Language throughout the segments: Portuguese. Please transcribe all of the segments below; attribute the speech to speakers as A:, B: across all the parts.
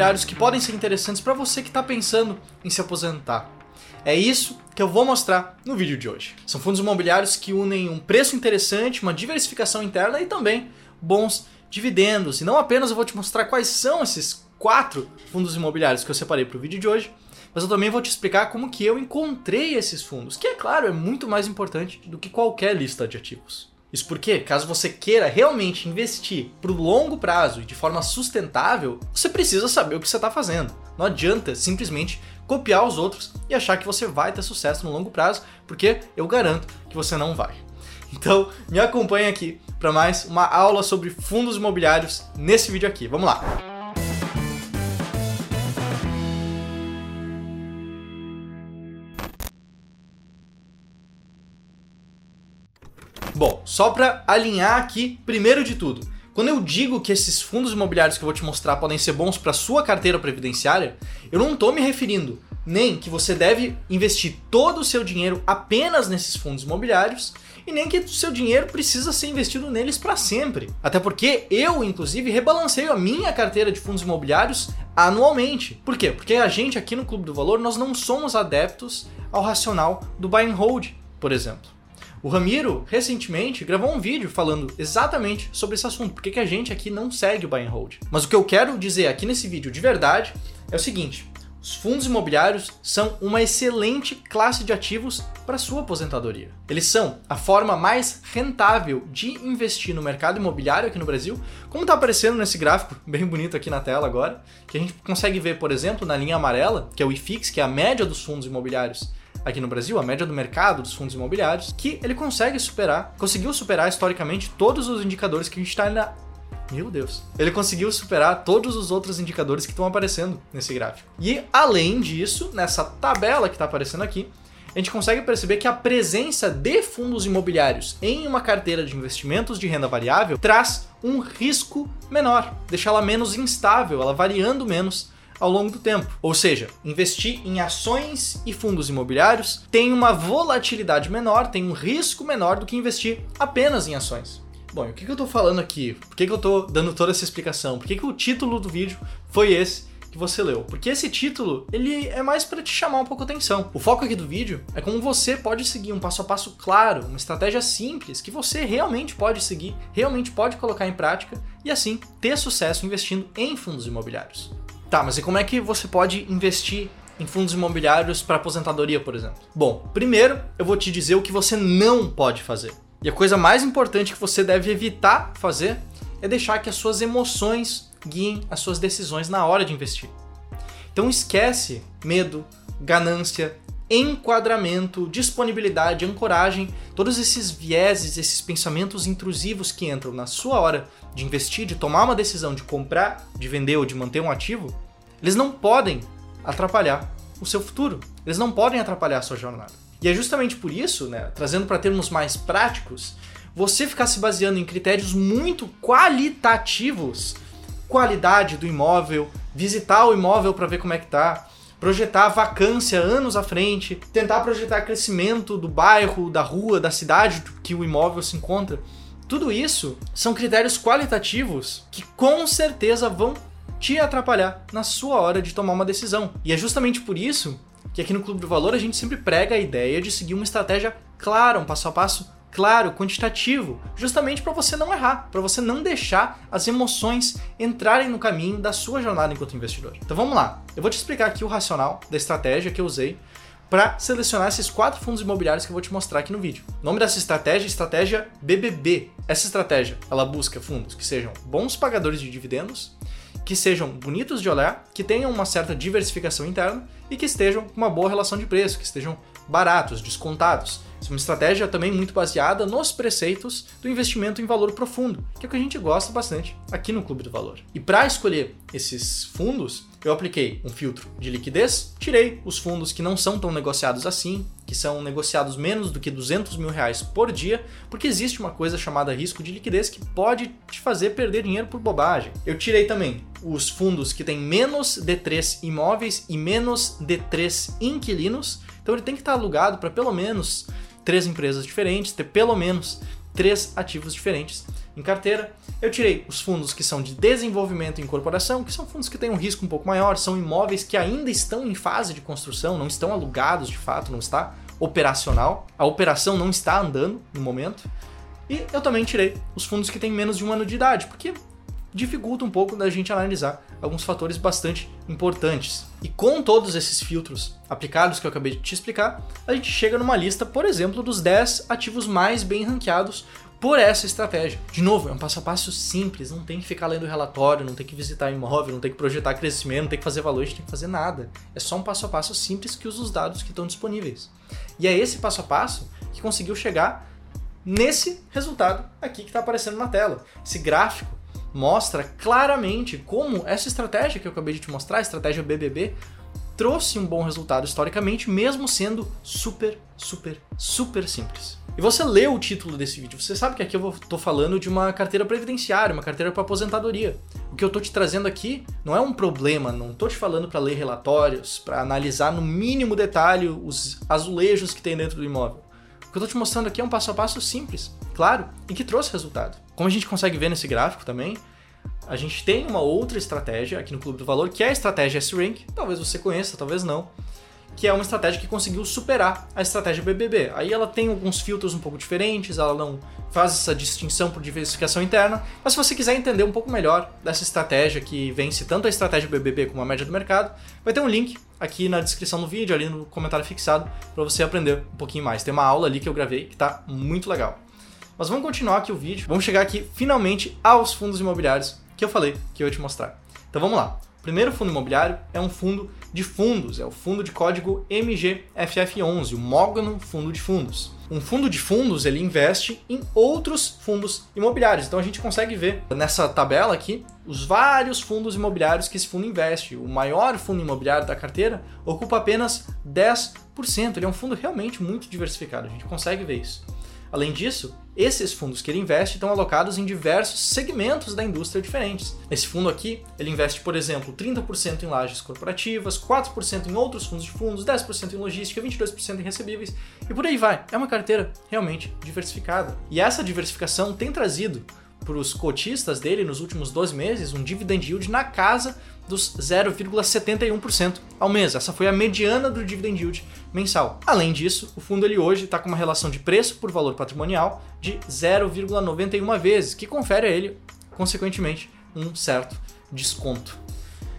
A: imobiliários que podem ser interessantes para você que está pensando em se aposentar. É isso que eu vou mostrar no vídeo de hoje. São fundos imobiliários que unem um preço interessante, uma diversificação interna e também bons dividendos. E não apenas eu vou te mostrar quais são esses quatro fundos imobiliários que eu separei para o vídeo de hoje, mas eu também vou te explicar como que eu encontrei esses fundos, que é claro, é muito mais importante do que qualquer lista de ativos. Isso porque, caso você queira realmente investir para o longo prazo e de forma sustentável, você precisa saber o que você está fazendo. Não adianta simplesmente copiar os outros e achar que você vai ter sucesso no longo prazo, porque eu garanto que você não vai. Então, me acompanhe aqui para mais uma aula sobre fundos imobiliários nesse vídeo aqui. Vamos lá! Bom, só para alinhar aqui, primeiro de tudo, quando eu digo que esses fundos imobiliários que eu vou te mostrar podem ser bons para sua carteira previdenciária, eu não estou me referindo nem que você deve investir todo o seu dinheiro apenas nesses fundos imobiliários e nem que o seu dinheiro precisa ser investido neles para sempre. Até porque eu, inclusive, rebalanceio a minha carteira de fundos imobiliários anualmente. Por quê? Porque a gente aqui no Clube do Valor nós não somos adeptos ao racional do buy and hold, por exemplo. O Ramiro, recentemente, gravou um vídeo falando exatamente sobre esse assunto, porque que a gente aqui não segue o buy and hold. Mas o que eu quero dizer aqui nesse vídeo de verdade é o seguinte: os fundos imobiliários são uma excelente classe de ativos para sua aposentadoria. Eles são a forma mais rentável de investir no mercado imobiliário aqui no Brasil, como está aparecendo nesse gráfico bem bonito aqui na tela agora, que a gente consegue ver, por exemplo, na linha amarela, que é o IFIX, que é a média dos fundos imobiliários aqui no Brasil, a média do mercado dos fundos imobiliários, que ele consegue superar, conseguiu superar historicamente todos os indicadores que a gente está ainda. Meu Deus. Ele conseguiu superar todos os outros indicadores que estão aparecendo nesse gráfico. E além disso, nessa tabela que está aparecendo aqui, a gente consegue perceber que a presença de fundos imobiliários em uma carteira de investimentos de renda variável traz um risco menor, deixa ela menos instável, ela variando menos ao longo do tempo. Ou seja, investir em ações e fundos imobiliários tem uma volatilidade menor, tem um risco menor do que investir apenas em ações. Bom, o que, eu estou falando aqui? Por que, que eu estou dando toda essa explicação? Por que, que o título do vídeo foi esse? que você leu. Porque esse título, ele é mais para te chamar um pouco a atenção. O foco aqui do vídeo é como você pode seguir um passo a passo claro, uma estratégia simples que você realmente pode seguir, realmente pode colocar em prática e assim ter sucesso investindo em fundos imobiliários. Tá, mas e como é que você pode investir em fundos imobiliários para aposentadoria, por exemplo? Bom, primeiro eu vou te dizer o que você não pode fazer. E a coisa mais importante que você deve evitar fazer é deixar que as suas emoções guiem as suas decisões na hora de investir. Então esquece medo, ganância, enquadramento, disponibilidade, ancoragem, todos esses vieses, esses pensamentos intrusivos que entram na sua hora de investir, de tomar uma decisão de comprar, de vender ou de manter um ativo, eles não podem atrapalhar o seu futuro. Eles não podem atrapalhar a sua jornada. E é justamente por isso, né, trazendo para termos mais práticos, você ficar se baseando em critérios muito qualitativos, qualidade do imóvel, visitar o imóvel para ver como é que tá, projetar vacância anos à frente, tentar projetar crescimento do bairro, da rua, da cidade que o imóvel se encontra. Tudo isso são critérios qualitativos que com certeza vão te atrapalhar na sua hora de tomar uma decisão. E é justamente por isso que aqui no Clube do Valor a gente sempre prega a ideia de seguir uma estratégia clara, um passo a passo claro, quantitativo, justamente para você não errar, para você não deixar as emoções entrarem no caminho da sua jornada enquanto investidor. Então vamos lá, eu vou te explicar aqui o racional da estratégia que eu usei para selecionar esses quatro fundos imobiliários que eu vou te mostrar aqui no vídeo. O nome dessa estratégia é estratégia BBB. Essa estratégia, ela busca fundos que sejam bons pagadores de dividendos, que sejam bonitos de olhar, que tenham uma certa diversificação interna e que estejam com uma boa relação de preço, que estejam baratos, descontados. É uma estratégia também muito baseada nos preceitos do investimento em valor profundo, que é o que a gente gosta bastante aqui no Clube do Valor. E para escolher esses fundos, eu apliquei um filtro de liquidez, tirei os fundos que não são tão negociados assim, que são negociados menos do que 200 mil reais por dia, porque existe uma coisa chamada risco de liquidez que pode te fazer perder dinheiro por bobagem. Eu tirei também os fundos que têm menos de 3 imóveis e menos de 3 inquilinos, então ele tem que estar alugado para pelo menos três empresas diferentes, ter pelo menos três ativos diferentes. em carteira. Eu tirei os fundos que são de desenvolvimento e incorporação, que são fundos que têm um risco um pouco maior, são imóveis que ainda estão em fase de construção, não estão alugados de fato, não está operacional. A operação não está andando no momento. E eu também tirei os fundos que têm menos de um ano de idade, porque dificulta um pouco da gente analisar alguns fatores bastante importantes. E com todos esses filtros aplicados que eu acabei de te explicar, a gente chega numa lista, por exemplo, dos 10 ativos mais bem ranqueados por essa estratégia. De novo, é um passo a passo simples, não tem que ficar lendo relatório, não tem que visitar imóvel, não tem que projetar crescimento, não tem que fazer valor, a gente tem que fazer nada. É só um passo a passo simples que usa os dados que estão disponíveis. E é esse passo a passo que conseguiu chegar nesse resultado aqui que está aparecendo na tela. Esse gráfico mostra claramente como essa estratégia que eu acabei de te mostrar, a estratégia BBB, trouxe um bom resultado historicamente, mesmo sendo super, super, super simples. E você lê o título desse vídeo, você sabe que aqui eu estou falando de uma carteira previdenciária, uma carteira para aposentadoria. O que eu estou te trazendo aqui não é um problema, não estou te falando para ler relatórios, para analisar no mínimo detalhe os azulejos que tem dentro do imóvel. O que eu estou te mostrando aqui é um passo a passo simples, claro, e que trouxe resultado. Como a gente consegue ver nesse gráfico também, a gente tem uma outra estratégia aqui no Clube do Valor, que é a estratégia S-Rank, talvez você conheça, talvez não, que é uma estratégia que conseguiu superar a estratégia BBB. Aí ela tem alguns filtros um pouco diferentes, ela não faz essa distinção por diversificação interna, mas se você quiser entender um pouco melhor dessa estratégia que vence tanto a estratégia BBB como a média do mercado, vai ter um link aqui na descrição do vídeo, ali no comentário fixado, para você aprender um pouquinho mais. Tem uma aula ali que eu gravei que está muito legal. Mas vamos continuar aqui o vídeo, vamos chegar aqui finalmente aos fundos imobiliários que eu falei que eu ia te mostrar. Então vamos lá. O primeiro fundo imobiliário é um fundo de fundos, é o fundo de código MGFF11, o Mogno Fundo de Fundos. Um fundo de fundos ele investe em outros fundos imobiliários. Então a gente consegue ver nessa tabela aqui os vários fundos imobiliários que esse fundo investe. O maior fundo imobiliário da carteira ocupa apenas 10%. Ele é um fundo realmente muito diversificado, a gente consegue ver isso. Além disso, esses fundos que ele investe estão alocados em diversos segmentos da indústria diferentes. Esse fundo aqui, ele investe, por exemplo, 30% em lajes corporativas, 4% em outros fundos de fundos, 10% em logística, 22% em recebíveis e por aí vai. É uma carteira realmente diversificada. E essa diversificação tem trazido para os cotistas dele nos últimos 12 meses um dividend yield na casa dos 0,71% ao mês. Essa foi a mediana do dividend yield mensal. Além disso, o fundo ele hoje está com uma relação de preço por valor patrimonial de 0,91 vezes, que confere a ele, consequentemente, um certo desconto.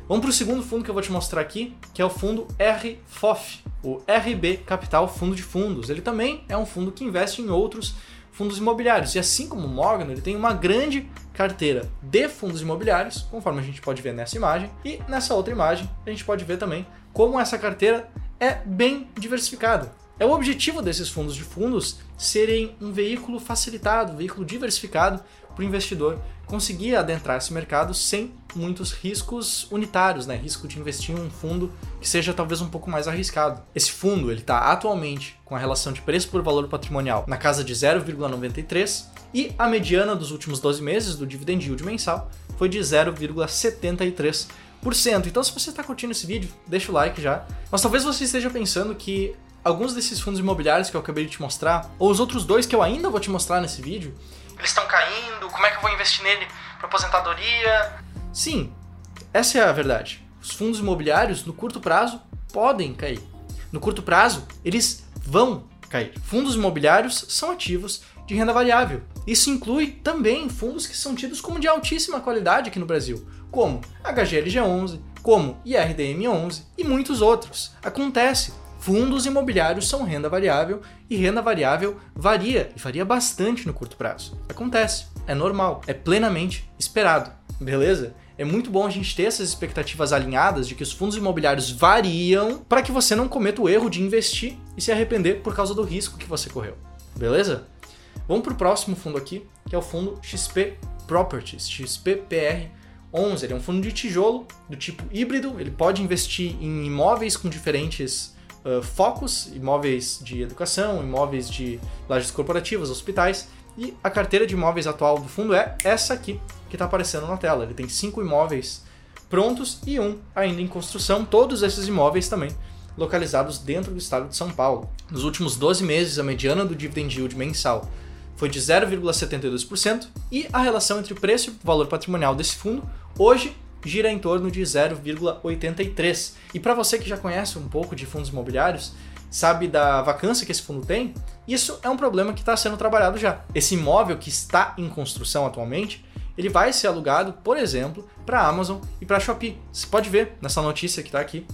A: Vamos para o segundo fundo que eu vou te mostrar aqui, que é o fundo RFOF, o RB Capital Fundo de Fundos. Ele também é um fundo que investe em outros fundos imobiliários. E assim como o Morgan, ele tem uma grande carteira de fundos imobiliários, conforme a gente pode ver nessa imagem. E nessa outra imagem, a gente pode ver também como essa carteira é bem diversificada. É o objetivo desses fundos de fundos serem um veículo facilitado, um veículo diversificado para o investidor conseguir adentrar esse mercado sem muitos riscos unitários, né? Risco de investir em um fundo que seja talvez um pouco mais arriscado. Esse fundo ele está atualmente com a relação de preço por valor patrimonial na casa de 0,93 e a mediana dos últimos 12 meses do dividend yield mensal foi de 0,73%. Então, se você está curtindo esse vídeo, deixa o like já. Mas talvez você esteja pensando que alguns desses fundos imobiliários que eu acabei de te mostrar, ou os outros dois que eu ainda vou te mostrar nesse vídeo, eles estão caindo, como é que eu vou investir nele para aposentadoria? Sim, essa é a verdade. Os fundos imobiliários, no curto prazo, podem cair. No curto prazo, eles vão cair. Fundos imobiliários são ativos de renda variável. Isso inclui também fundos que são tidos como de altíssima qualidade aqui no Brasil, como HGLG11, como IRDM11 e muitos outros. Acontece, Fundos imobiliários são renda variável e renda variável varia e varia bastante no curto prazo. Acontece, é normal, é plenamente esperado, beleza? É muito bom a gente ter essas expectativas alinhadas de que os fundos imobiliários variam para que você não cometa o erro de investir e se arrepender por causa do risco que você correu, beleza? Vamos para o próximo fundo aqui, que é o fundo XP Properties, XPPR 11. Ele é um fundo de tijolo do tipo híbrido, ele pode investir em imóveis com diferentes uh, focos, imóveis de educação, imóveis de lajes corporativas, hospitais. E a carteira de imóveis atual do fundo é essa aqui que está aparecendo na tela. Ele tem cinco imóveis prontos e um ainda em construção. Todos esses imóveis também localizados dentro do estado de São Paulo. Nos últimos 12 meses, a mediana do dividend yield mensal foi de 0,72% e a relação entre preço e valor patrimonial desse fundo hoje gira em torno de 0,83. E para você que já conhece um pouco de fundos imobiliários, sabe da vacância que esse fundo tem, isso é um problema que está sendo trabalhado já. Esse imóvel que está em construção atualmente, ele vai ser alugado, por exemplo, para Amazon e para Shopee. Você pode ver nessa notícia que está aqui.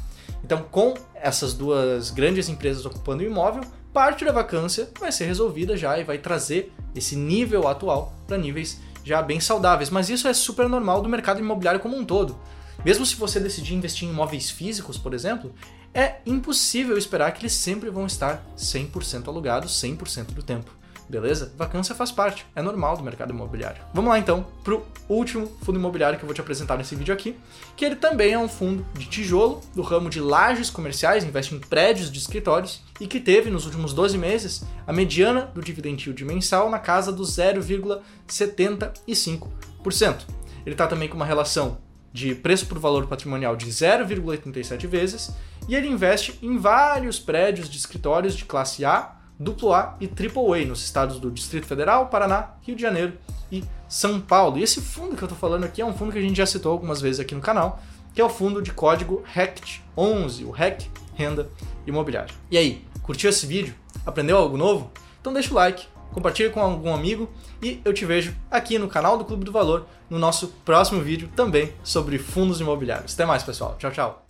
A: Então, com essas duas grandes empresas ocupando o imóvel, parte da vacância vai ser resolvida já e vai trazer esse nível atual para níveis já bem saudáveis. Mas isso é super normal do mercado imobiliário como um todo. Mesmo se você decidir investir em imóveis físicos, por exemplo, é impossível esperar que eles sempre vão estar 100% alugados 100% do tempo. Beleza? Vacância faz parte, é normal do mercado imobiliário. Vamos lá então para o último fundo imobiliário que eu vou te apresentar nesse vídeo aqui, que ele também é um fundo de tijolo do ramo de lajes comerciais, investe em prédios de escritórios e que teve nos últimos 12 meses a mediana do dividend yield mensal na casa do 0,75%. Ele está também com uma relação de preço por valor patrimonial de 0,87 vezes e ele investe em vários prédios de escritórios de classe A, A e AAA nos estados do Distrito Federal, Paraná, Rio de Janeiro e São Paulo. E esse fundo que eu estou falando aqui é um fundo que a gente já citou algumas vezes aqui no canal, que é o fundo de código RECT11, o REC Renda Imobiliária. E aí, curtiu esse vídeo? Aprendeu algo novo? Então deixa o like, compartilhe com algum amigo e eu te vejo aqui no canal do Clube do Valor no nosso próximo vídeo também sobre fundos imobiliários. Até mais, pessoal. Tchau, tchau.